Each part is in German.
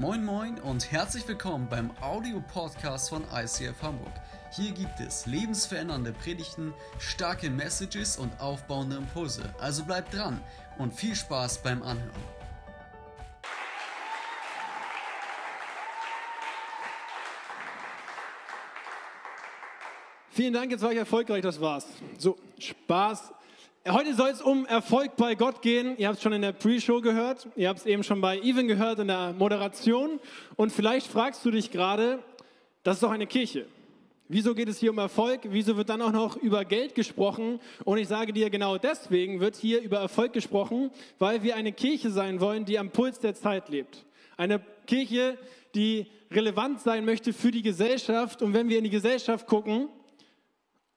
Moin Moin und herzlich willkommen beim Audio-Podcast von ICF Hamburg. Hier gibt es lebensverändernde Predigten, starke Messages und aufbauende Impulse. Also bleibt dran und viel Spaß beim Anhören. Vielen Dank, jetzt war ich erfolgreich, das war's. So, Spaß. Heute soll es um Erfolg bei Gott gehen. Ihr habt es schon in der Pre-Show gehört, ihr habt es eben schon bei Even gehört in der Moderation. Und vielleicht fragst du dich gerade, das ist doch eine Kirche. Wieso geht es hier um Erfolg? Wieso wird dann auch noch über Geld gesprochen? Und ich sage dir, genau deswegen wird hier über Erfolg gesprochen, weil wir eine Kirche sein wollen, die am Puls der Zeit lebt. Eine Kirche, die relevant sein möchte für die Gesellschaft. Und wenn wir in die Gesellschaft gucken,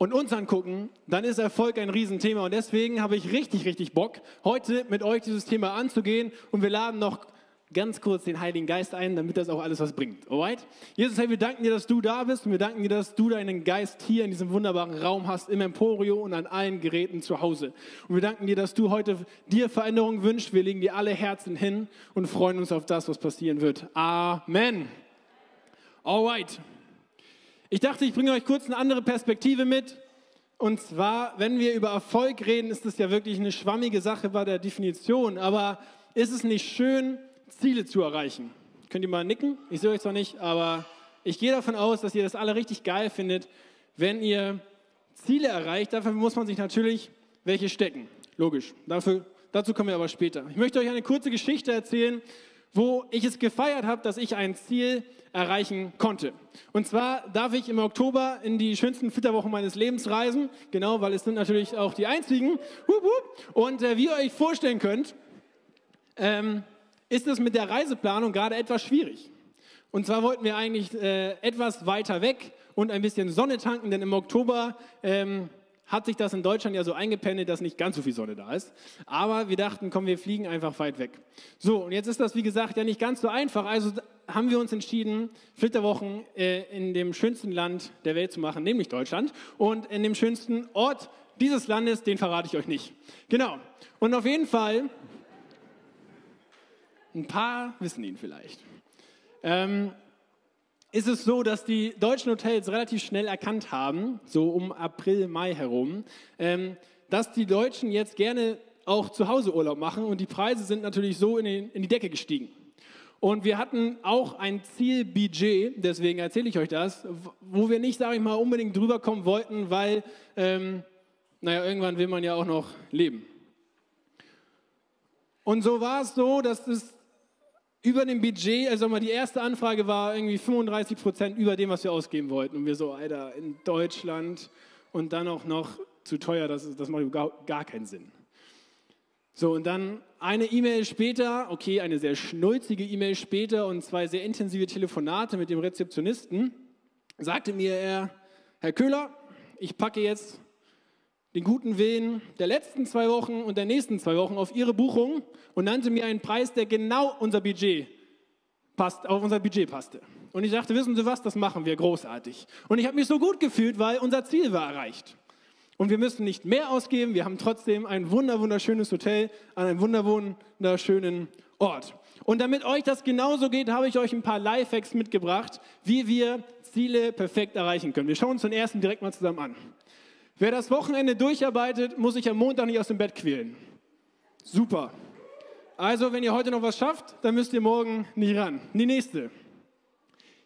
und uns angucken, dann ist Erfolg ein Riesenthema. Und deswegen habe ich richtig, richtig Bock, heute mit euch dieses Thema anzugehen. Und wir laden noch ganz kurz den Heiligen Geist ein, damit das auch alles was bringt. Alright? Jesus, hey, wir danken dir, dass du da bist. Und wir danken dir, dass du deinen Geist hier in diesem wunderbaren Raum hast, im Emporio und an allen Geräten zu Hause. Und wir danken dir, dass du heute dir Veränderungen wünschst. Wir legen dir alle Herzen hin und freuen uns auf das, was passieren wird. Amen. Alright. Ich dachte, ich bringe euch kurz eine andere Perspektive mit. Und zwar, wenn wir über Erfolg reden, ist das ja wirklich eine schwammige Sache bei der Definition. Aber ist es nicht schön, Ziele zu erreichen? Könnt ihr mal nicken? Ich sehe euch zwar nicht, aber ich gehe davon aus, dass ihr das alle richtig geil findet, wenn ihr Ziele erreicht. Dafür muss man sich natürlich welche stecken. Logisch. Dafür, dazu kommen wir aber später. Ich möchte euch eine kurze Geschichte erzählen, wo ich es gefeiert habe, dass ich ein Ziel erreichen konnte. Und zwar darf ich im Oktober in die schönsten Flitterwochen meines Lebens reisen, genau, weil es sind natürlich auch die einzigen. Und äh, wie ihr euch vorstellen könnt, ähm, ist es mit der Reiseplanung gerade etwas schwierig. Und zwar wollten wir eigentlich äh, etwas weiter weg und ein bisschen Sonne tanken, denn im Oktober ähm, hat sich das in Deutschland ja so eingependelt, dass nicht ganz so viel Sonne da ist. Aber wir dachten, komm, wir fliegen einfach weit weg. So, und jetzt ist das, wie gesagt, ja nicht ganz so einfach. Also haben wir uns entschieden, Flitterwochen äh, in dem schönsten Land der Welt zu machen, nämlich Deutschland. Und in dem schönsten Ort dieses Landes, den verrate ich euch nicht. Genau. Und auf jeden Fall, ein paar wissen ihn vielleicht. Ähm, ist es so, dass die deutschen Hotels relativ schnell erkannt haben, so um April, Mai herum, ähm, dass die Deutschen jetzt gerne auch zu Hause Urlaub machen und die Preise sind natürlich so in, den, in die Decke gestiegen. Und wir hatten auch ein Zielbudget, deswegen erzähle ich euch das, wo wir nicht, sage ich mal, unbedingt drüber kommen wollten, weil, ähm, naja, irgendwann will man ja auch noch leben. Und so war es so, dass es über dem Budget, also mal die erste Anfrage war irgendwie 35 Prozent über dem, was wir ausgeben wollten. Und wir so, Alter, in Deutschland und dann auch noch zu teuer, das, das macht gar, gar keinen Sinn. So, und dann eine E-Mail später, okay, eine sehr schnulzige E-Mail später und zwei sehr intensive Telefonate mit dem Rezeptionisten, sagte mir er, Herr Köhler, ich packe jetzt den guten Willen der letzten zwei Wochen und der nächsten zwei Wochen auf Ihre Buchung und nannte mir einen Preis, der genau unser Budget passt, auf unser Budget passte. Und ich dachte, wissen Sie was, das machen wir großartig. Und ich habe mich so gut gefühlt, weil unser Ziel war erreicht. Und wir müssen nicht mehr ausgeben, wir haben trotzdem ein wunder wunderschönes Hotel an einem wunderschönen Ort. Und damit euch das genauso geht, habe ich euch ein paar Lifehacks mitgebracht, wie wir Ziele perfekt erreichen können. Wir schauen uns den ersten direkt mal zusammen an. Wer das Wochenende durcharbeitet, muss sich am Montag nicht aus dem Bett quälen. Super. Also, wenn ihr heute noch was schafft, dann müsst ihr morgen nicht ran. Die nächste.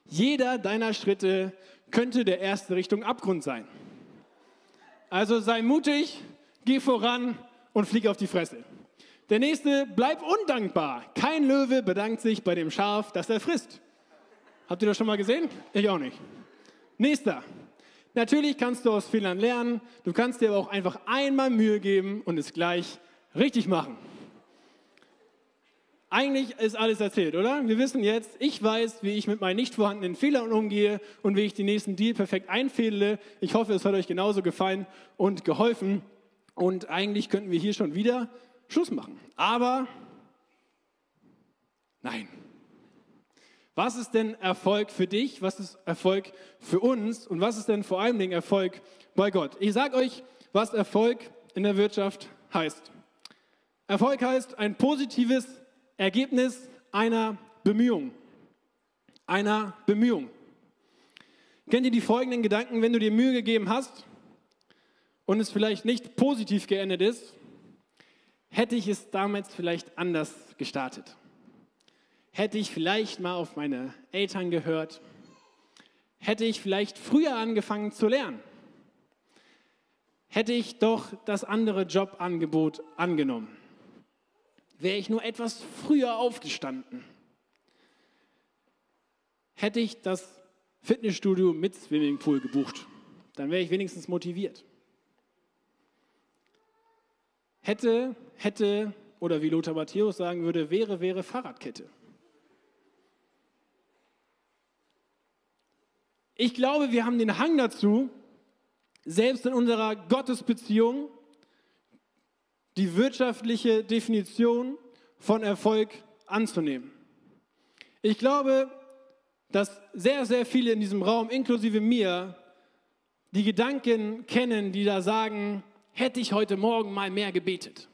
Jeder deiner Schritte könnte der erste Richtung Abgrund sein. Also sei mutig, geh voran und flieg auf die Fresse. Der nächste, bleib undankbar. Kein Löwe bedankt sich bei dem Schaf, das er frisst. Habt ihr das schon mal gesehen? Ich auch nicht. Nächster, Natürlich kannst du aus Fehlern lernen, du kannst dir aber auch einfach einmal Mühe geben und es gleich richtig machen. Eigentlich ist alles erzählt, oder? Wir wissen jetzt, ich weiß, wie ich mit meinen nicht vorhandenen Fehlern umgehe und wie ich den nächsten Deal perfekt einfädle. Ich hoffe, es hat euch genauso gefallen und geholfen. Und eigentlich könnten wir hier schon wieder Schluss machen. Aber nein. Was ist denn Erfolg für dich? Was ist Erfolg für uns? Und was ist denn vor allen Dingen Erfolg bei Gott? Ich sage euch, was Erfolg in der Wirtschaft heißt. Erfolg heißt ein positives Ergebnis einer Bemühung. einer Bemühung. Kennt ihr die folgenden Gedanken, wenn du dir Mühe gegeben hast und es vielleicht nicht positiv geendet ist? Hätte ich es damals vielleicht anders gestartet? Hätte ich vielleicht mal auf meine Eltern gehört? Hätte ich vielleicht früher angefangen zu lernen? Hätte ich doch das andere Jobangebot angenommen? Wäre ich nur etwas früher aufgestanden? Hätte ich das Fitnessstudio mit Swimmingpool gebucht, dann wäre ich wenigstens motiviert. Hätte, hätte oder wie Lothar Matthäus sagen würde, wäre, wäre Fahrradkette. Ich glaube, wir haben den Hang dazu, selbst in unserer Gottesbeziehung die wirtschaftliche Definition von Erfolg anzunehmen. Ich glaube, dass sehr, sehr viele in diesem Raum, inklusive mir, die Gedanken kennen, die da sagen, hätte ich heute Morgen mal mehr gebetet,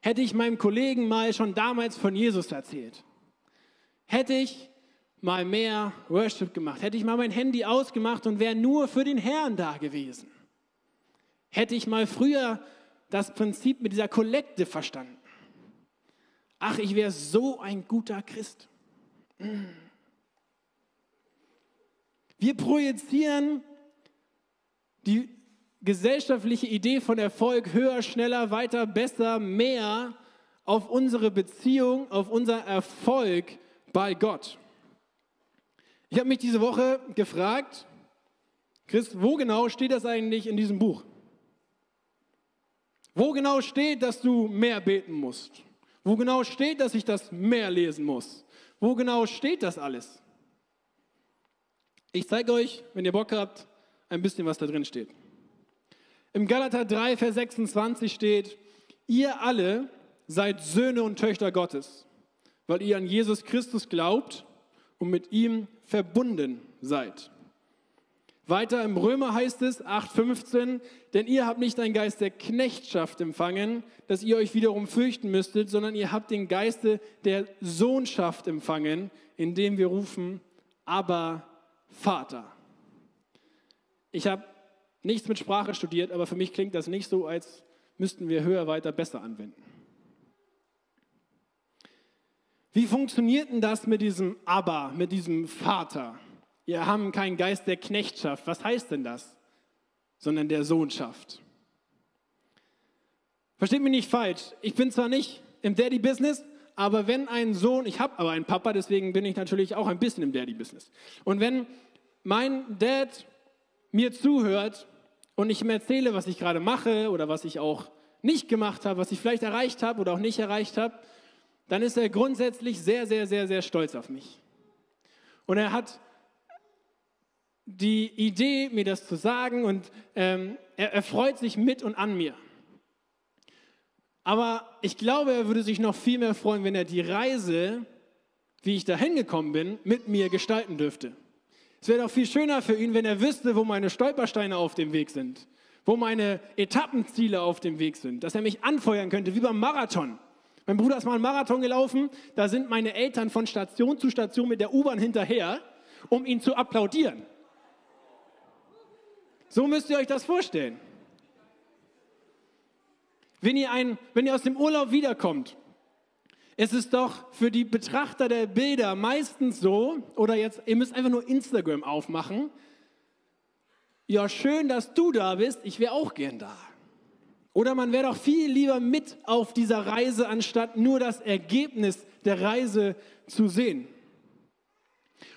hätte ich meinem Kollegen mal schon damals von Jesus erzählt, hätte ich mal mehr Worship gemacht, hätte ich mal mein Handy ausgemacht und wäre nur für den Herrn da gewesen. Hätte ich mal früher das Prinzip mit dieser Kollekte verstanden. Ach, ich wäre so ein guter Christ. Wir projizieren die gesellschaftliche Idee von Erfolg höher, schneller, weiter, besser, mehr auf unsere Beziehung, auf unser Erfolg bei Gott. Ich habe mich diese Woche gefragt, Christ, wo genau steht das eigentlich in diesem Buch? Wo genau steht, dass du mehr beten musst? Wo genau steht, dass ich das mehr lesen muss? Wo genau steht das alles? Ich zeige euch, wenn ihr Bock habt, ein bisschen, was da drin steht. Im Galater 3, Vers 26 steht, ihr alle seid Söhne und Töchter Gottes, weil ihr an Jesus Christus glaubt und mit ihm verbunden seid. Weiter im Römer heißt es 8:15, denn ihr habt nicht einen Geist der Knechtschaft empfangen, dass ihr euch wiederum fürchten müsstet, sondern ihr habt den Geiste der Sohnschaft empfangen, indem wir rufen, aber Vater. Ich habe nichts mit Sprache studiert, aber für mich klingt das nicht so, als müssten wir höher, weiter, besser anwenden. Wie funktioniert denn das mit diesem Aber, mit diesem Vater? Wir haben keinen Geist der Knechtschaft. Was heißt denn das? Sondern der Sohnschaft. Versteht mich nicht falsch. Ich bin zwar nicht im Daddy-Business, aber wenn ein Sohn, ich habe aber einen Papa, deswegen bin ich natürlich auch ein bisschen im Daddy-Business. Und wenn mein Dad mir zuhört und ich ihm erzähle, was ich gerade mache oder was ich auch nicht gemacht habe, was ich vielleicht erreicht habe oder auch nicht erreicht habe, dann ist er grundsätzlich sehr, sehr, sehr, sehr stolz auf mich. Und er hat die Idee, mir das zu sagen und ähm, er, er freut sich mit und an mir. Aber ich glaube, er würde sich noch viel mehr freuen, wenn er die Reise, wie ich da hingekommen bin, mit mir gestalten dürfte. Es wäre doch viel schöner für ihn, wenn er wüsste, wo meine Stolpersteine auf dem Weg sind, wo meine Etappenziele auf dem Weg sind, dass er mich anfeuern könnte, wie beim Marathon. Mein Bruder ist mal einen Marathon gelaufen, da sind meine Eltern von Station zu Station mit der U-Bahn hinterher, um ihn zu applaudieren. So müsst ihr euch das vorstellen. Wenn ihr, ein, wenn ihr aus dem Urlaub wiederkommt, es ist doch für die Betrachter der Bilder meistens so, oder jetzt, ihr müsst einfach nur Instagram aufmachen. Ja, schön, dass du da bist, ich wäre auch gern da. Oder man wäre doch viel lieber mit auf dieser Reise, anstatt nur das Ergebnis der Reise zu sehen.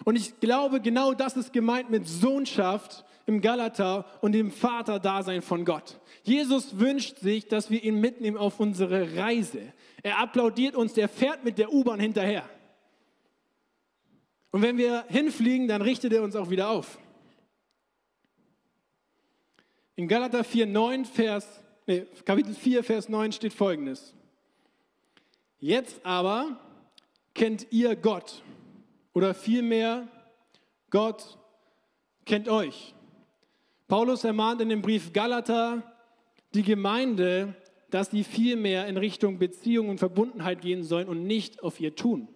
Und ich glaube, genau das ist gemeint mit Sohnschaft im Galater und dem Vaterdasein von Gott. Jesus wünscht sich, dass wir ihn mitnehmen auf unsere Reise. Er applaudiert uns, der fährt mit der U-Bahn hinterher. Und wenn wir hinfliegen, dann richtet er uns auch wieder auf. In Galater 4, 9, Vers nee, Kapitel 4, Vers 9 steht folgendes. Jetzt aber kennt ihr Gott oder vielmehr Gott kennt euch. Paulus ermahnt in dem Brief Galater die Gemeinde, dass sie vielmehr in Richtung Beziehung und Verbundenheit gehen sollen und nicht auf ihr Tun.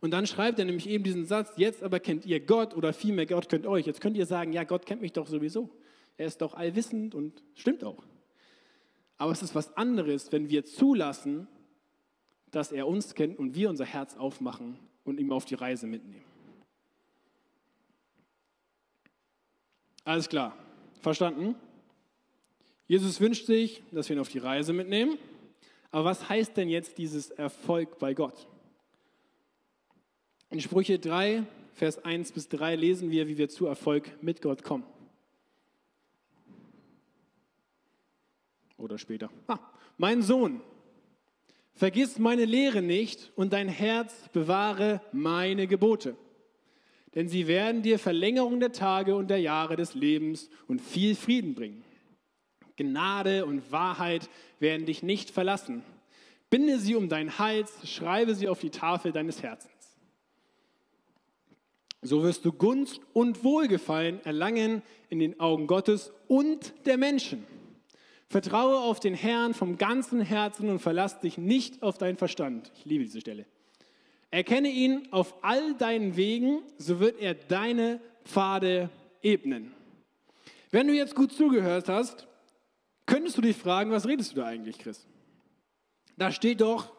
Und dann schreibt er nämlich eben diesen Satz, jetzt aber kennt ihr Gott oder vielmehr Gott kennt euch. Jetzt könnt ihr sagen, ja, Gott kennt mich doch sowieso. Er ist doch allwissend und stimmt auch. Aber es ist was anderes, wenn wir zulassen, dass er uns kennt und wir unser Herz aufmachen und ihm auf die Reise mitnehmen. Alles klar, verstanden? Jesus wünscht sich, dass wir ihn auf die Reise mitnehmen. Aber was heißt denn jetzt dieses Erfolg bei Gott? In Sprüche 3, Vers 1 bis 3 lesen wir, wie wir zu Erfolg mit Gott kommen. Oder später. Ah, mein Sohn, vergiss meine Lehre nicht und dein Herz bewahre meine Gebote. Denn sie werden dir Verlängerung der Tage und der Jahre des Lebens und viel Frieden bringen. Gnade und Wahrheit werden dich nicht verlassen. Binde sie um deinen Hals, schreibe sie auf die Tafel deines Herzens. So wirst du Gunst und Wohlgefallen erlangen in den Augen Gottes und der Menschen. Vertraue auf den Herrn vom ganzen Herzen und verlass dich nicht auf deinen Verstand. Ich liebe diese Stelle. Erkenne ihn auf all deinen Wegen, so wird er deine Pfade ebnen. Wenn du jetzt gut zugehört hast, könntest du dich fragen, was redest du da eigentlich, Chris? Da steht doch,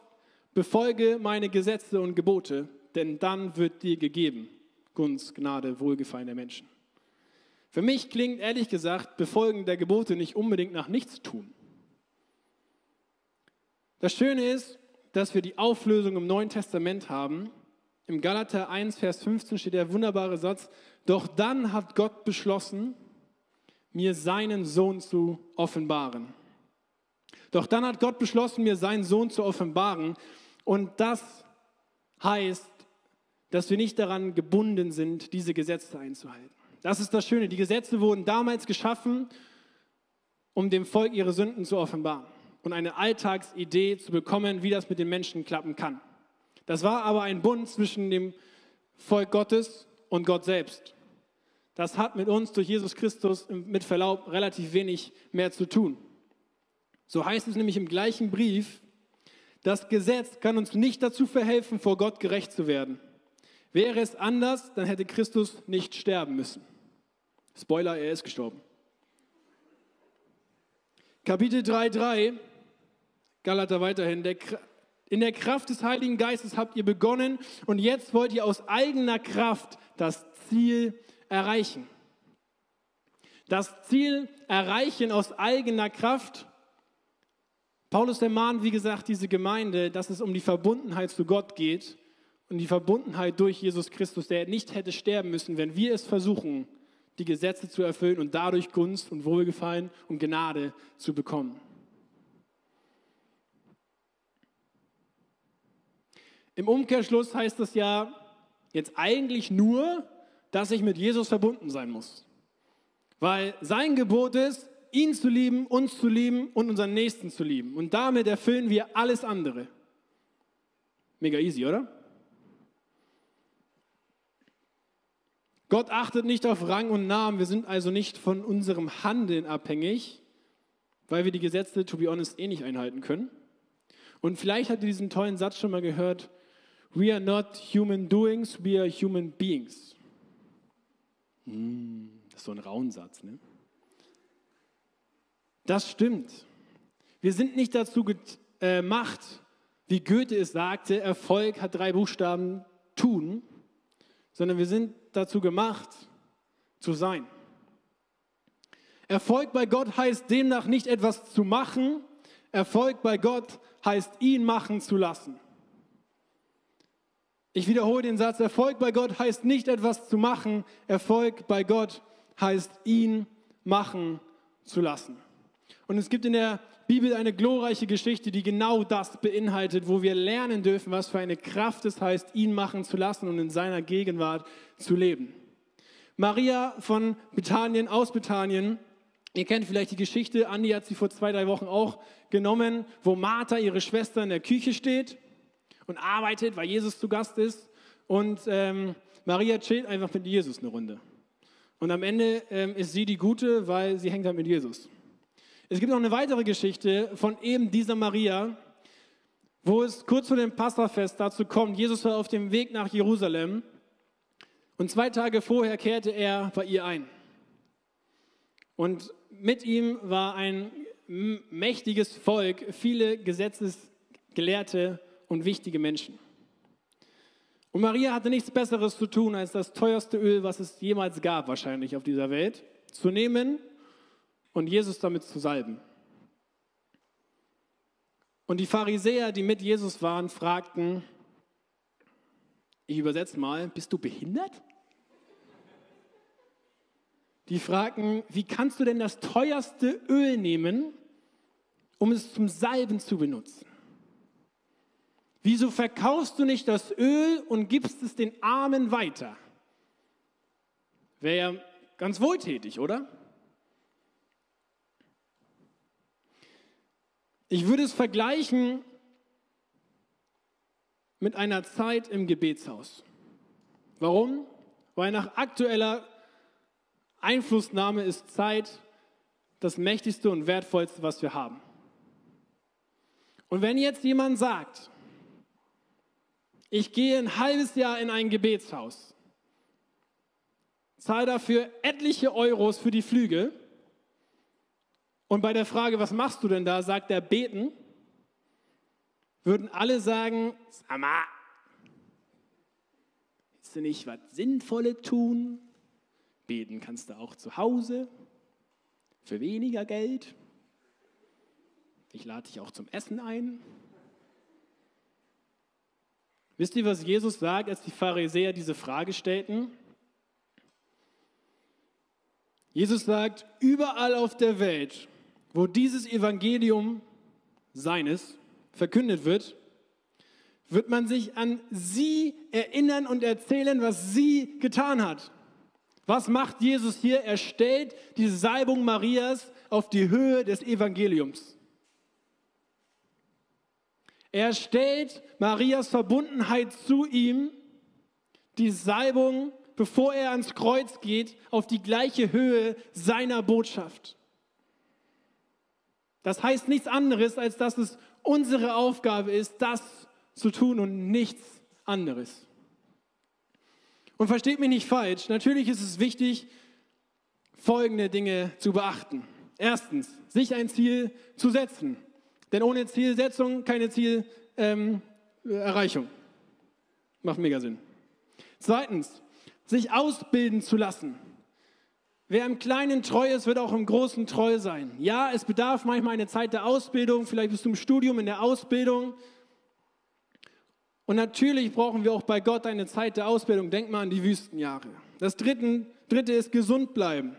befolge meine Gesetze und Gebote, denn dann wird dir gegeben Gunst, Gnade, Wohlgefallen der Menschen. Für mich klingt ehrlich gesagt Befolgen der Gebote nicht unbedingt nach nichts tun. Das Schöne ist, dass wir die Auflösung im Neuen Testament haben. Im Galater 1, Vers 15 steht der wunderbare Satz, doch dann hat Gott beschlossen, mir seinen Sohn zu offenbaren. Doch dann hat Gott beschlossen, mir seinen Sohn zu offenbaren. Und das heißt, dass wir nicht daran gebunden sind, diese Gesetze einzuhalten. Das ist das Schöne. Die Gesetze wurden damals geschaffen, um dem Volk ihre Sünden zu offenbaren und eine Alltagsidee zu bekommen, wie das mit den Menschen klappen kann. Das war aber ein Bund zwischen dem Volk Gottes und Gott selbst. Das hat mit uns durch Jesus Christus mit Verlaub relativ wenig mehr zu tun. So heißt es nämlich im gleichen Brief, das Gesetz kann uns nicht dazu verhelfen, vor Gott gerecht zu werden. Wäre es anders, dann hätte Christus nicht sterben müssen. Spoiler, er ist gestorben. Kapitel 3,3, Galater weiterhin. Der, in der Kraft des Heiligen Geistes habt ihr begonnen und jetzt wollt ihr aus eigener Kraft das Ziel erreichen. Das Ziel erreichen aus eigener Kraft. Paulus ermahnt, wie gesagt, diese Gemeinde, dass es um die Verbundenheit zu Gott geht und die Verbundenheit durch Jesus Christus, der nicht hätte sterben müssen, wenn wir es versuchen, die Gesetze zu erfüllen und dadurch Gunst und Wohlgefallen und Gnade zu bekommen. Im Umkehrschluss heißt das ja jetzt eigentlich nur, dass ich mit Jesus verbunden sein muss. Weil sein Gebot ist, ihn zu lieben, uns zu lieben und unseren Nächsten zu lieben. Und damit erfüllen wir alles andere. Mega easy, oder? Gott achtet nicht auf Rang und Namen. Wir sind also nicht von unserem Handeln abhängig, weil wir die Gesetze, to be honest, eh nicht einhalten können. Und vielleicht habt ihr diesen tollen Satz schon mal gehört. We are not human doings, we are human beings. Hm, das ist so ein Raunsatz, ne? Das stimmt. Wir sind nicht dazu gemacht, wie Goethe es sagte, Erfolg hat drei Buchstaben, tun, sondern wir sind dazu gemacht, zu sein. Erfolg bei Gott heißt demnach nicht etwas zu machen, Erfolg bei Gott heißt ihn machen zu lassen. Ich wiederhole den Satz, Erfolg bei Gott heißt nicht etwas zu machen, Erfolg bei Gott heißt ihn machen zu lassen. Und es gibt in der Bibel eine glorreiche Geschichte, die genau das beinhaltet, wo wir lernen dürfen, was für eine Kraft es heißt, ihn machen zu lassen und in seiner Gegenwart zu leben. Maria von Bethanien aus Bethanien, ihr kennt vielleicht die Geschichte, Andi hat sie vor zwei, drei Wochen auch genommen, wo Martha, ihre Schwester, in der Küche steht und arbeitet, weil Jesus zu Gast ist. Und ähm, Maria chillt einfach mit Jesus eine Runde. Und am Ende ähm, ist sie die Gute, weil sie hängt halt mit Jesus. Es gibt noch eine weitere Geschichte von eben dieser Maria, wo es kurz vor dem Passafest dazu kommt, Jesus war auf dem Weg nach Jerusalem und zwei Tage vorher kehrte er bei ihr ein. Und mit ihm war ein mächtiges Volk, viele Gesetzesgelehrte und wichtige Menschen. Und Maria hatte nichts Besseres zu tun, als das teuerste Öl, was es jemals gab, wahrscheinlich auf dieser Welt, zu nehmen und Jesus damit zu salben. Und die Pharisäer, die mit Jesus waren, fragten, ich übersetze mal, bist du behindert? Die fragten, wie kannst du denn das teuerste Öl nehmen, um es zum Salben zu benutzen? Wieso verkaufst du nicht das Öl und gibst es den Armen weiter? Wäre ja ganz wohltätig, oder? Ich würde es vergleichen mit einer Zeit im Gebetshaus. Warum? Weil nach aktueller Einflussnahme ist Zeit das mächtigste und wertvollste, was wir haben. Und wenn jetzt jemand sagt, ich gehe ein halbes Jahr in ein Gebetshaus, zahle dafür etliche Euros für die Flüge, und bei der Frage, was machst du denn da, sagt er beten, würden alle sagen, sag mal, willst du nicht was Sinnvolles tun? Beten kannst du auch zu Hause für weniger Geld. Ich lade dich auch zum Essen ein. Wisst ihr, was Jesus sagt, als die Pharisäer diese Frage stellten? Jesus sagt, überall auf der Welt, wo dieses Evangelium seines verkündet wird, wird man sich an sie erinnern und erzählen, was sie getan hat. Was macht Jesus hier? Er stellt die Salbung Marias auf die Höhe des Evangeliums. Er stellt Marias Verbundenheit zu ihm, die Salbung, bevor er ans Kreuz geht, auf die gleiche Höhe seiner Botschaft. Das heißt nichts anderes, als dass es unsere Aufgabe ist, das zu tun und nichts anderes. Und versteht mich nicht falsch, natürlich ist es wichtig, folgende Dinge zu beachten. Erstens, sich ein Ziel zu setzen. Denn ohne Zielsetzung keine Zielerreichung. Ähm, Macht mega Sinn. Zweitens, sich ausbilden zu lassen. Wer im Kleinen treu ist, wird auch im Großen treu sein. Ja, es bedarf manchmal eine Zeit der Ausbildung, vielleicht bist du im Studium in der Ausbildung. Und natürlich brauchen wir auch bei Gott eine Zeit der Ausbildung. Denk mal an die Wüstenjahre. Das dritte, dritte ist gesund bleiben.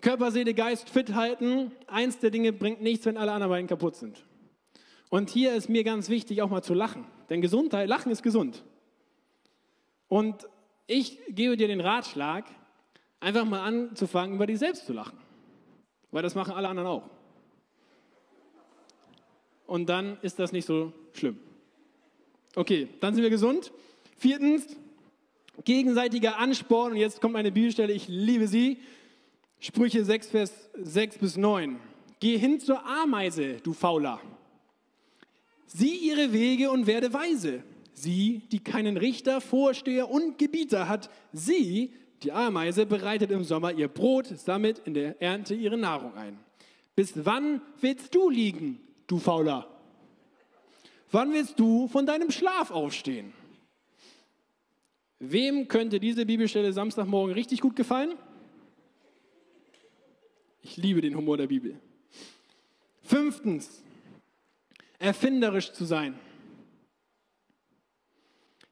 Körper, Seele, Geist fit halten. Eins der Dinge bringt nichts, wenn alle anderen beiden kaputt sind. Und hier ist mir ganz wichtig, auch mal zu lachen. Denn Gesundheit, Lachen ist gesund. Und ich gebe dir den Ratschlag, einfach mal anzufangen, über dich selbst zu lachen. Weil das machen alle anderen auch. Und dann ist das nicht so schlimm. Okay, dann sind wir gesund. Viertens, gegenseitiger Ansporn. Und jetzt kommt meine Bibelstelle, ich liebe sie. Sprüche 6, Vers 6 bis 9. Geh hin zur Ameise, du Fauler. Sieh ihre Wege und werde weise. Sie, die keinen Richter, Vorsteher und Gebieter hat, sie, die Ameise, bereitet im Sommer ihr Brot, sammelt in der Ernte ihre Nahrung ein. Bis wann willst du liegen, du Fauler? Wann willst du von deinem Schlaf aufstehen? Wem könnte diese Bibelstelle Samstagmorgen richtig gut gefallen? Ich liebe den Humor der Bibel. Fünftens, erfinderisch zu sein.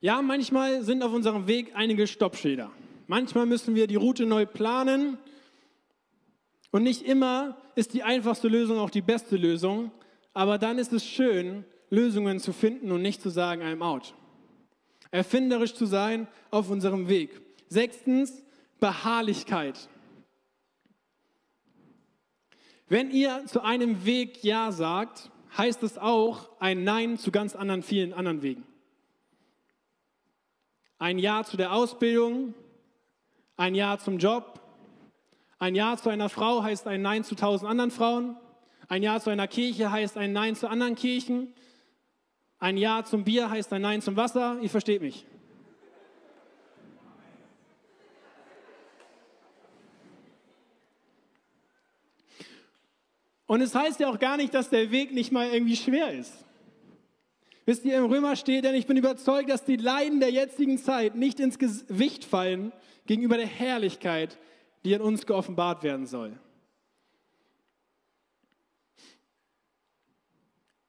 Ja, manchmal sind auf unserem Weg einige Stoppschilder. Manchmal müssen wir die Route neu planen. Und nicht immer ist die einfachste Lösung auch die beste Lösung. Aber dann ist es schön, Lösungen zu finden und nicht zu sagen, I'm out. Erfinderisch zu sein auf unserem Weg. Sechstens, Beharrlichkeit. Wenn ihr zu einem Weg Ja sagt, heißt es auch ein Nein zu ganz anderen, vielen anderen Wegen. Ein Ja zu der Ausbildung, ein Ja zum Job, ein Ja zu einer Frau heißt ein Nein zu tausend anderen Frauen, Ein Ja zu einer Kirche heißt ein Nein zu anderen Kirchen. Ein Ja zum Bier heißt ein Nein zum Wasser. Ihr versteht mich. Und es heißt ja auch gar nicht, dass der Weg nicht mal irgendwie schwer ist. Wisst ihr, im Römer steht, denn ich bin überzeugt, dass die Leiden der jetzigen Zeit nicht ins Gewicht fallen gegenüber der Herrlichkeit, die in uns geoffenbart werden soll.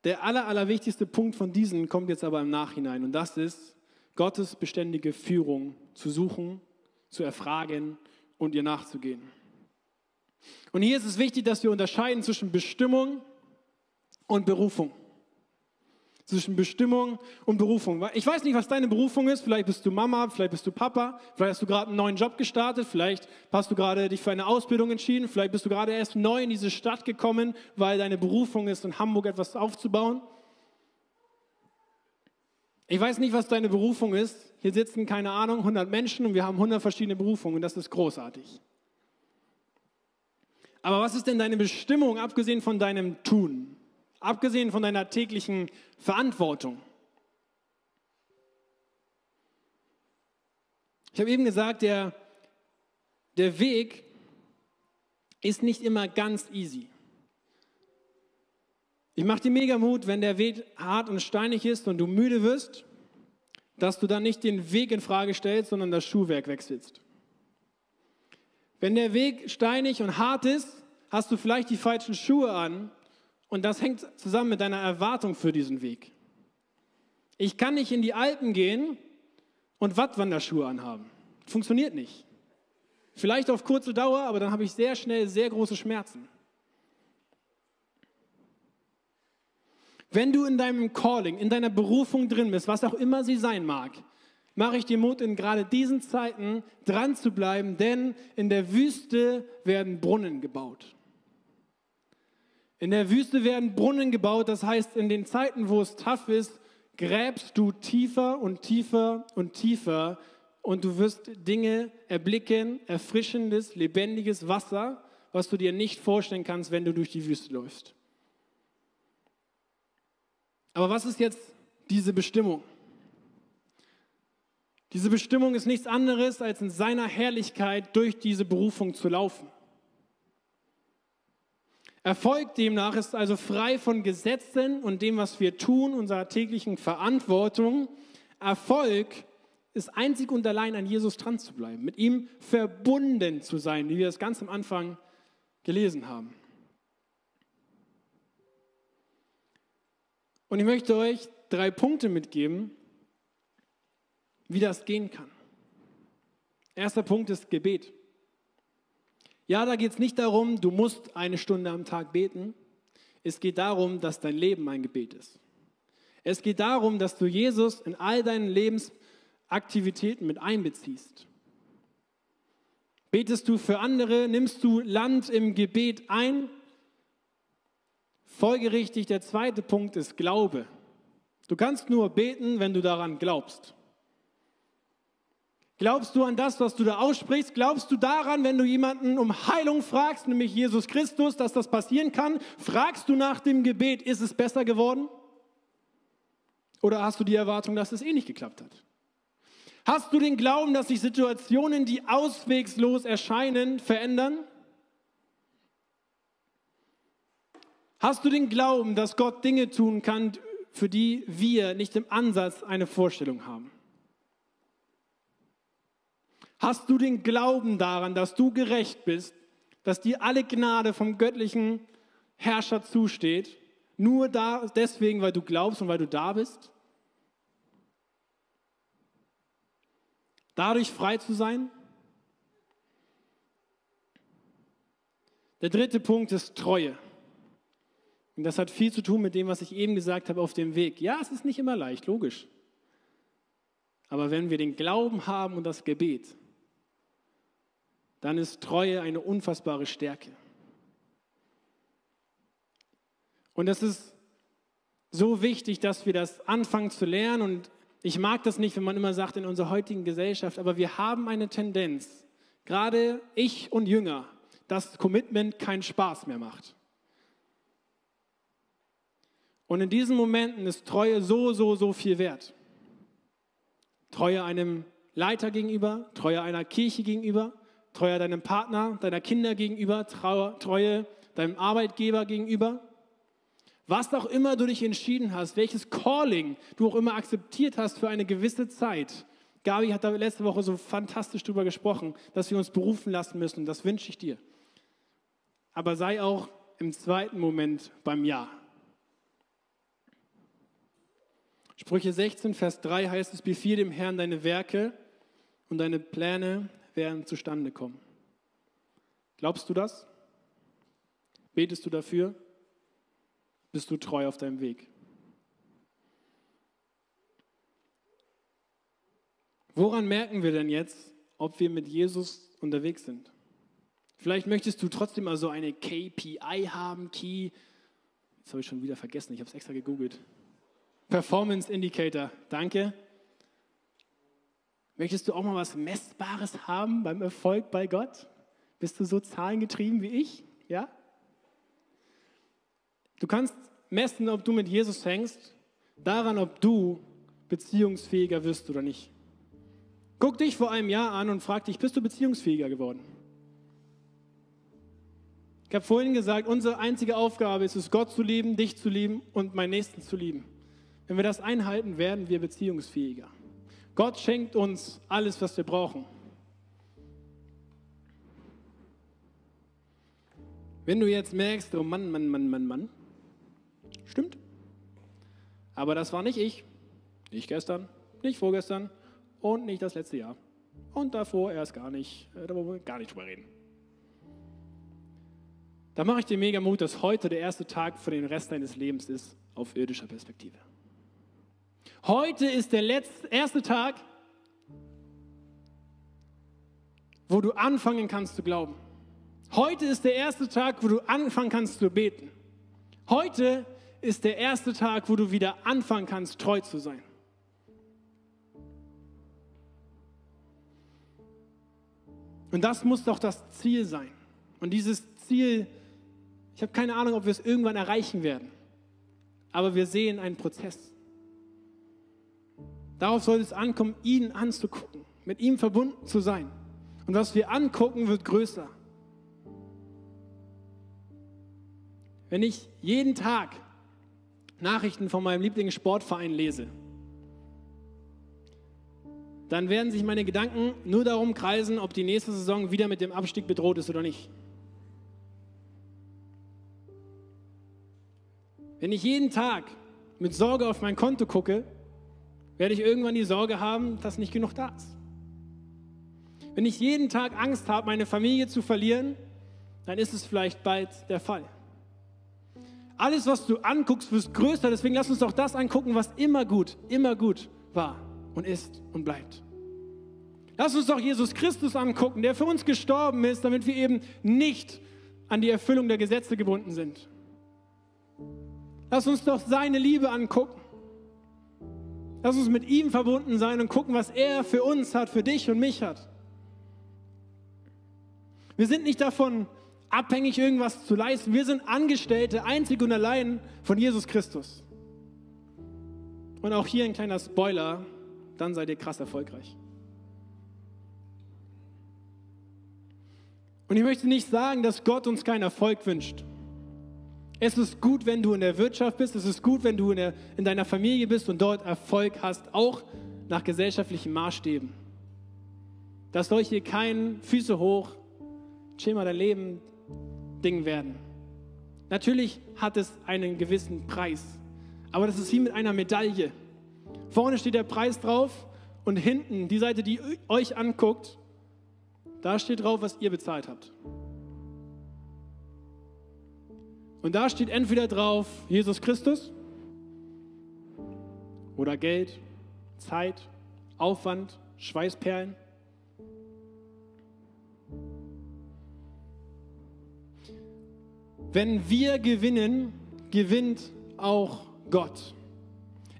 Der aller, allerwichtigste Punkt von diesen kommt jetzt aber im Nachhinein und das ist, Gottes beständige Führung zu suchen, zu erfragen und ihr nachzugehen. Und hier ist es wichtig, dass wir unterscheiden zwischen Bestimmung und Berufung zwischen Bestimmung und Berufung. Ich weiß nicht, was deine Berufung ist. Vielleicht bist du Mama, vielleicht bist du Papa, vielleicht hast du gerade einen neuen Job gestartet, vielleicht hast du gerade dich für eine Ausbildung entschieden, vielleicht bist du gerade erst neu in diese Stadt gekommen, weil deine Berufung ist, in Hamburg etwas aufzubauen. Ich weiß nicht, was deine Berufung ist. Hier sitzen, keine Ahnung, 100 Menschen und wir haben 100 verschiedene Berufungen und das ist großartig. Aber was ist denn deine Bestimmung, abgesehen von deinem Tun? abgesehen von deiner täglichen Verantwortung. Ich habe eben gesagt, der, der Weg ist nicht immer ganz easy. Ich mache dir mega Mut, wenn der Weg hart und steinig ist und du müde wirst, dass du dann nicht den Weg in Frage stellst, sondern das Schuhwerk wechselst. Wenn der Weg steinig und hart ist, hast du vielleicht die falschen Schuhe an und das hängt zusammen mit deiner Erwartung für diesen Weg. Ich kann nicht in die Alpen gehen und Wattwanderschuhe anhaben. Funktioniert nicht. Vielleicht auf kurze Dauer, aber dann habe ich sehr schnell sehr große Schmerzen. Wenn du in deinem Calling, in deiner Berufung drin bist, was auch immer sie sein mag, mache ich dir Mut, in gerade diesen Zeiten dran zu bleiben, denn in der Wüste werden Brunnen gebaut. In der Wüste werden Brunnen gebaut, das heißt, in den Zeiten, wo es tough ist, gräbst du tiefer und tiefer und tiefer und du wirst Dinge erblicken, erfrischendes, lebendiges Wasser, was du dir nicht vorstellen kannst, wenn du durch die Wüste läufst. Aber was ist jetzt diese Bestimmung? Diese Bestimmung ist nichts anderes, als in seiner Herrlichkeit durch diese Berufung zu laufen. Erfolg demnach ist also frei von Gesetzen und dem, was wir tun, unserer täglichen Verantwortung. Erfolg ist einzig und allein an Jesus dran zu bleiben, mit ihm verbunden zu sein, wie wir es ganz am Anfang gelesen haben. Und ich möchte euch drei Punkte mitgeben, wie das gehen kann. Erster Punkt ist Gebet. Ja, da geht es nicht darum, du musst eine Stunde am Tag beten. Es geht darum, dass dein Leben ein Gebet ist. Es geht darum, dass du Jesus in all deinen Lebensaktivitäten mit einbeziehst. Betest du für andere, nimmst du Land im Gebet ein? Folgerichtig, der zweite Punkt ist Glaube. Du kannst nur beten, wenn du daran glaubst. Glaubst du an das, was du da aussprichst? Glaubst du daran, wenn du jemanden um Heilung fragst, nämlich Jesus Christus, dass das passieren kann? Fragst du nach dem Gebet, ist es besser geworden? Oder hast du die Erwartung, dass es eh nicht geklappt hat? Hast du den Glauben, dass sich Situationen, die auswegslos erscheinen, verändern? Hast du den Glauben, dass Gott Dinge tun kann, für die wir nicht im Ansatz eine Vorstellung haben? Hast du den Glauben daran, dass du gerecht bist, dass dir alle Gnade vom göttlichen Herrscher zusteht, nur da, deswegen, weil du glaubst und weil du da bist? Dadurch frei zu sein? Der dritte Punkt ist Treue. Und das hat viel zu tun mit dem, was ich eben gesagt habe auf dem Weg. Ja, es ist nicht immer leicht, logisch. Aber wenn wir den Glauben haben und das Gebet, dann ist Treue eine unfassbare Stärke. Und es ist so wichtig, dass wir das anfangen zu lernen. Und ich mag das nicht, wenn man immer sagt in unserer heutigen Gesellschaft, aber wir haben eine Tendenz, gerade ich und Jünger, dass Commitment keinen Spaß mehr macht. Und in diesen Momenten ist Treue so, so, so viel wert. Treue einem Leiter gegenüber, Treue einer Kirche gegenüber, Treue deinem Partner, deiner Kinder gegenüber, Treue deinem Arbeitgeber gegenüber. Was auch immer du dich entschieden hast, welches Calling du auch immer akzeptiert hast für eine gewisse Zeit. Gabi hat da letzte Woche so fantastisch drüber gesprochen, dass wir uns berufen lassen müssen. Das wünsche ich dir. Aber sei auch im zweiten Moment beim Ja. Sprüche 16, Vers 3 heißt es, befiehl dem Herrn deine Werke und deine Pläne werden zustande kommen. Glaubst du das? Betest du dafür? Bist du treu auf deinem Weg? Woran merken wir denn jetzt, ob wir mit Jesus unterwegs sind? Vielleicht möchtest du trotzdem mal so eine KPI haben, Key. Jetzt habe ich schon wieder vergessen, ich habe es extra gegoogelt. Performance Indicator, danke. Möchtest du auch mal was Messbares haben beim Erfolg bei Gott? Bist du so zahlengetrieben wie ich? Ja? Du kannst messen, ob du mit Jesus hängst, daran, ob du beziehungsfähiger wirst oder nicht. Guck dich vor einem Jahr an und frag dich, bist du beziehungsfähiger geworden? Ich habe vorhin gesagt, unsere einzige Aufgabe ist es, Gott zu lieben, dich zu lieben und meinen Nächsten zu lieben. Wenn wir das einhalten, werden wir beziehungsfähiger. Gott schenkt uns alles, was wir brauchen. Wenn du jetzt merkst, oh Mann, Mann, Mann, Mann, Mann, stimmt. Aber das war nicht ich, nicht gestern, nicht vorgestern und nicht das letzte Jahr. Und davor erst gar nicht, äh, da wollen wir gar nicht drüber reden. Da mache ich dir mega Mut, dass heute der erste Tag für den Rest deines Lebens ist, auf irdischer Perspektive. Heute ist der letzte, erste Tag, wo du anfangen kannst zu glauben. Heute ist der erste Tag, wo du anfangen kannst zu beten. Heute ist der erste Tag, wo du wieder anfangen kannst, treu zu sein. Und das muss doch das Ziel sein. Und dieses Ziel, ich habe keine Ahnung, ob wir es irgendwann erreichen werden. Aber wir sehen einen Prozess. Darauf soll es ankommen, ihn anzugucken, mit ihm verbunden zu sein. Und was wir angucken, wird größer. Wenn ich jeden Tag Nachrichten von meinem Lieblingssportverein lese, dann werden sich meine Gedanken nur darum kreisen, ob die nächste Saison wieder mit dem Abstieg bedroht ist oder nicht. Wenn ich jeden Tag mit Sorge auf mein Konto gucke, werde ich irgendwann die Sorge haben, dass nicht genug da ist. Wenn ich jeden Tag Angst habe, meine Familie zu verlieren, dann ist es vielleicht bald der Fall. Alles, was du anguckst, wird größer. Deswegen lass uns doch das angucken, was immer gut, immer gut war und ist und bleibt. Lass uns doch Jesus Christus angucken, der für uns gestorben ist, damit wir eben nicht an die Erfüllung der Gesetze gebunden sind. Lass uns doch seine Liebe angucken. Lass uns mit ihm verbunden sein und gucken, was er für uns hat, für dich und mich hat. Wir sind nicht davon abhängig, irgendwas zu leisten. Wir sind Angestellte einzig und allein von Jesus Christus. Und auch hier ein kleiner Spoiler, dann seid ihr krass erfolgreich. Und ich möchte nicht sagen, dass Gott uns keinen Erfolg wünscht. Es ist gut, wenn du in der Wirtschaft bist, es ist gut, wenn du in, der, in deiner Familie bist und dort Erfolg hast, auch nach gesellschaftlichen Maßstäben. Das soll hier kein Füße hoch, chill dein Leben Ding werden. Natürlich hat es einen gewissen Preis, aber das ist wie mit einer Medaille. Vorne steht der Preis drauf und hinten, die Seite, die euch anguckt, da steht drauf, was ihr bezahlt habt. Und da steht entweder drauf Jesus Christus oder Geld, Zeit, Aufwand, Schweißperlen. Wenn wir gewinnen, gewinnt auch Gott.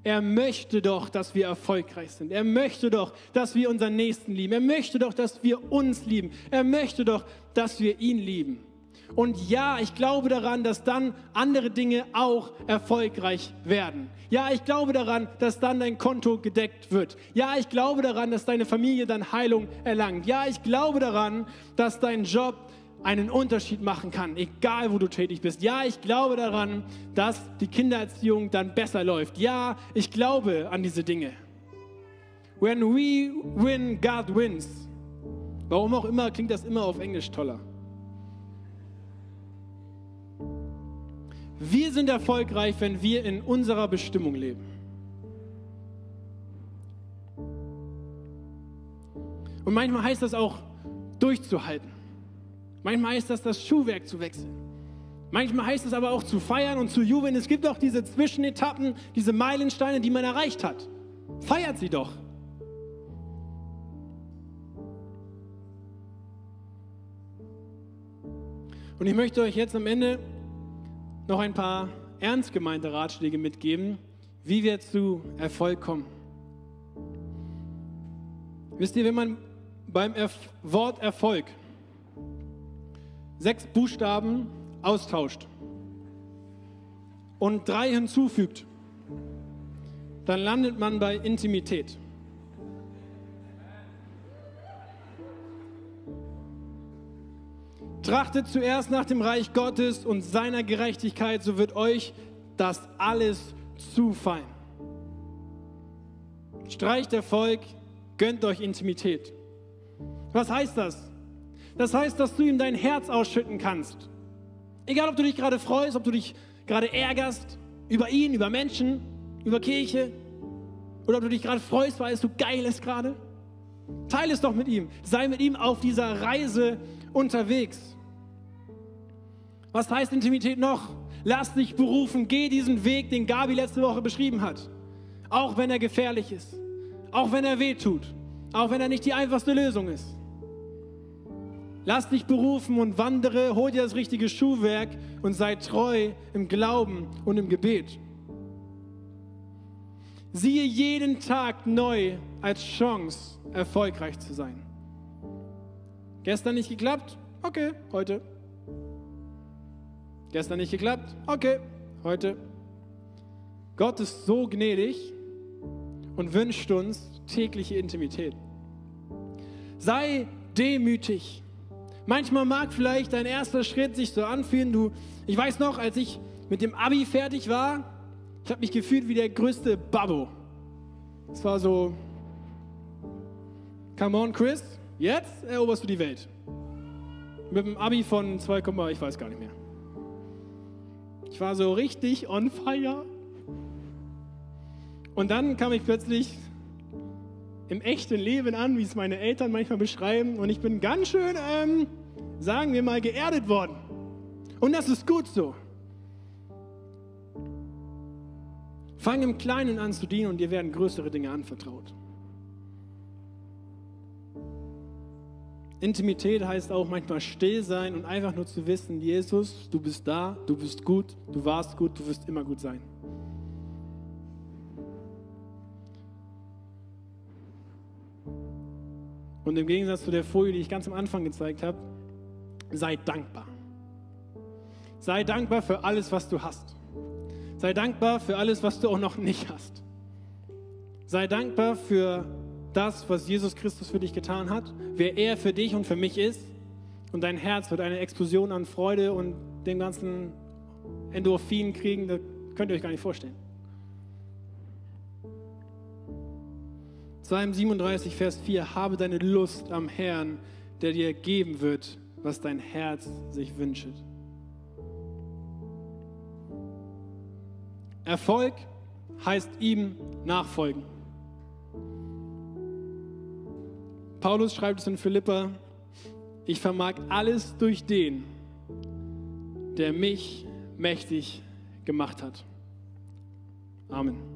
Er möchte doch, dass wir erfolgreich sind. Er möchte doch, dass wir unseren Nächsten lieben. Er möchte doch, dass wir uns lieben. Er möchte doch, dass wir ihn lieben. Und ja, ich glaube daran, dass dann andere Dinge auch erfolgreich werden. Ja, ich glaube daran, dass dann dein Konto gedeckt wird. Ja, ich glaube daran, dass deine Familie dann Heilung erlangt. Ja, ich glaube daran, dass dein Job einen Unterschied machen kann, egal wo du tätig bist. Ja, ich glaube daran, dass die Kindererziehung dann besser läuft. Ja, ich glaube an diese Dinge. When we win, God wins. Warum auch immer klingt das immer auf Englisch toller. Wir sind erfolgreich, wenn wir in unserer Bestimmung leben. Und manchmal heißt das auch durchzuhalten. Manchmal heißt das, das Schuhwerk zu wechseln. Manchmal heißt es aber auch zu feiern und zu jubeln. Es gibt auch diese Zwischenetappen, diese Meilensteine, die man erreicht hat. Feiert sie doch. Und ich möchte euch jetzt am Ende noch ein paar ernst gemeinte Ratschläge mitgeben, wie wir zu Erfolg kommen. Wisst ihr, wenn man beim Erf Wort Erfolg sechs Buchstaben austauscht und drei hinzufügt, dann landet man bei Intimität. Trachtet zuerst nach dem Reich Gottes und seiner Gerechtigkeit, so wird euch das alles zufallen. Streicht Erfolg, gönnt euch Intimität. Was heißt das? Das heißt, dass du ihm dein Herz ausschütten kannst. Egal, ob du dich gerade freust, ob du dich gerade ärgerst über ihn, über Menschen, über Kirche, oder ob du dich gerade freust, weil es so geil ist gerade. Teile es doch mit ihm. Sei mit ihm auf dieser Reise unterwegs. Was heißt Intimität noch? Lass dich berufen, geh diesen Weg, den Gabi letzte Woche beschrieben hat. Auch wenn er gefährlich ist, auch wenn er weh tut, auch wenn er nicht die einfachste Lösung ist. Lass dich berufen und wandere, hol dir das richtige Schuhwerk und sei treu im Glauben und im Gebet. Siehe jeden Tag neu als Chance, erfolgreich zu sein. Gestern nicht geklappt? Okay, heute. Gestern nicht geklappt? Okay, heute. Gott ist so gnädig und wünscht uns tägliche Intimität. Sei demütig. Manchmal mag vielleicht dein erster Schritt sich so anfühlen. Du, ich weiß noch, als ich mit dem Abi fertig war, ich habe mich gefühlt wie der größte Babbo. Es war so, come on Chris, jetzt eroberst du die Welt. Mit dem Abi von 2, ich weiß gar nicht mehr. Ich war so richtig on fire. Und dann kam ich plötzlich im echten Leben an, wie es meine Eltern manchmal beschreiben. Und ich bin ganz schön, ähm, sagen wir mal, geerdet worden. Und das ist gut so. Fang im Kleinen an zu dienen und dir werden größere Dinge anvertraut. Intimität heißt auch manchmal still sein und einfach nur zu wissen, Jesus, du bist da, du bist gut, du warst gut, du wirst immer gut sein. Und im Gegensatz zu der Folie, die ich ganz am Anfang gezeigt habe, sei dankbar. Sei dankbar für alles, was du hast. Sei dankbar für alles, was du auch noch nicht hast. Sei dankbar für das, was Jesus Christus für dich getan hat, wer er für dich und für mich ist. Und dein Herz wird eine Explosion an Freude und den ganzen Endorphin kriegen, das könnt ihr euch gar nicht vorstellen. Psalm 37, Vers 4, habe deine Lust am Herrn, der dir geben wird, was dein Herz sich wünscht. Erfolg heißt ihm nachfolgen. Paulus schreibt es in Philippa, ich vermag alles durch den, der mich mächtig gemacht hat. Amen.